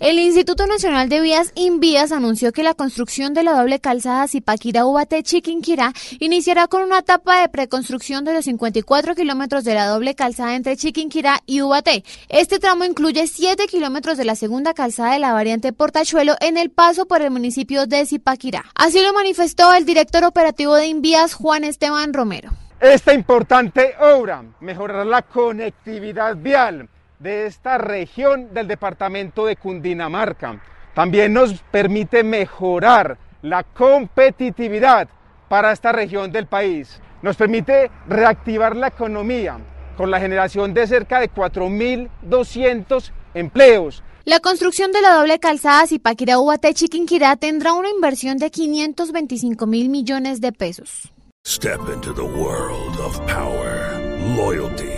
El Instituto Nacional de Vías Invías anunció que la construcción de la doble calzada Zipaquirá-Ubaté-Chiquinquirá iniciará con una etapa de preconstrucción de los 54 kilómetros de la doble calzada entre Chiquinquirá y Ubaté. Este tramo incluye 7 kilómetros de la segunda calzada de la variante Portachuelo en el paso por el municipio de Zipaquirá. Así lo manifestó el director operativo de Invías, Juan Esteban Romero. Esta importante obra mejorará la conectividad vial de esta región del departamento de Cundinamarca. También nos permite mejorar la competitividad para esta región del país. Nos permite reactivar la economía con la generación de cerca de 4.200 empleos. La construcción de la doble calzada Zipaquirá-Ubaté-Chiquinquirá tendrá una inversión de 525 mil millones de pesos. Step into the world of power, loyalty.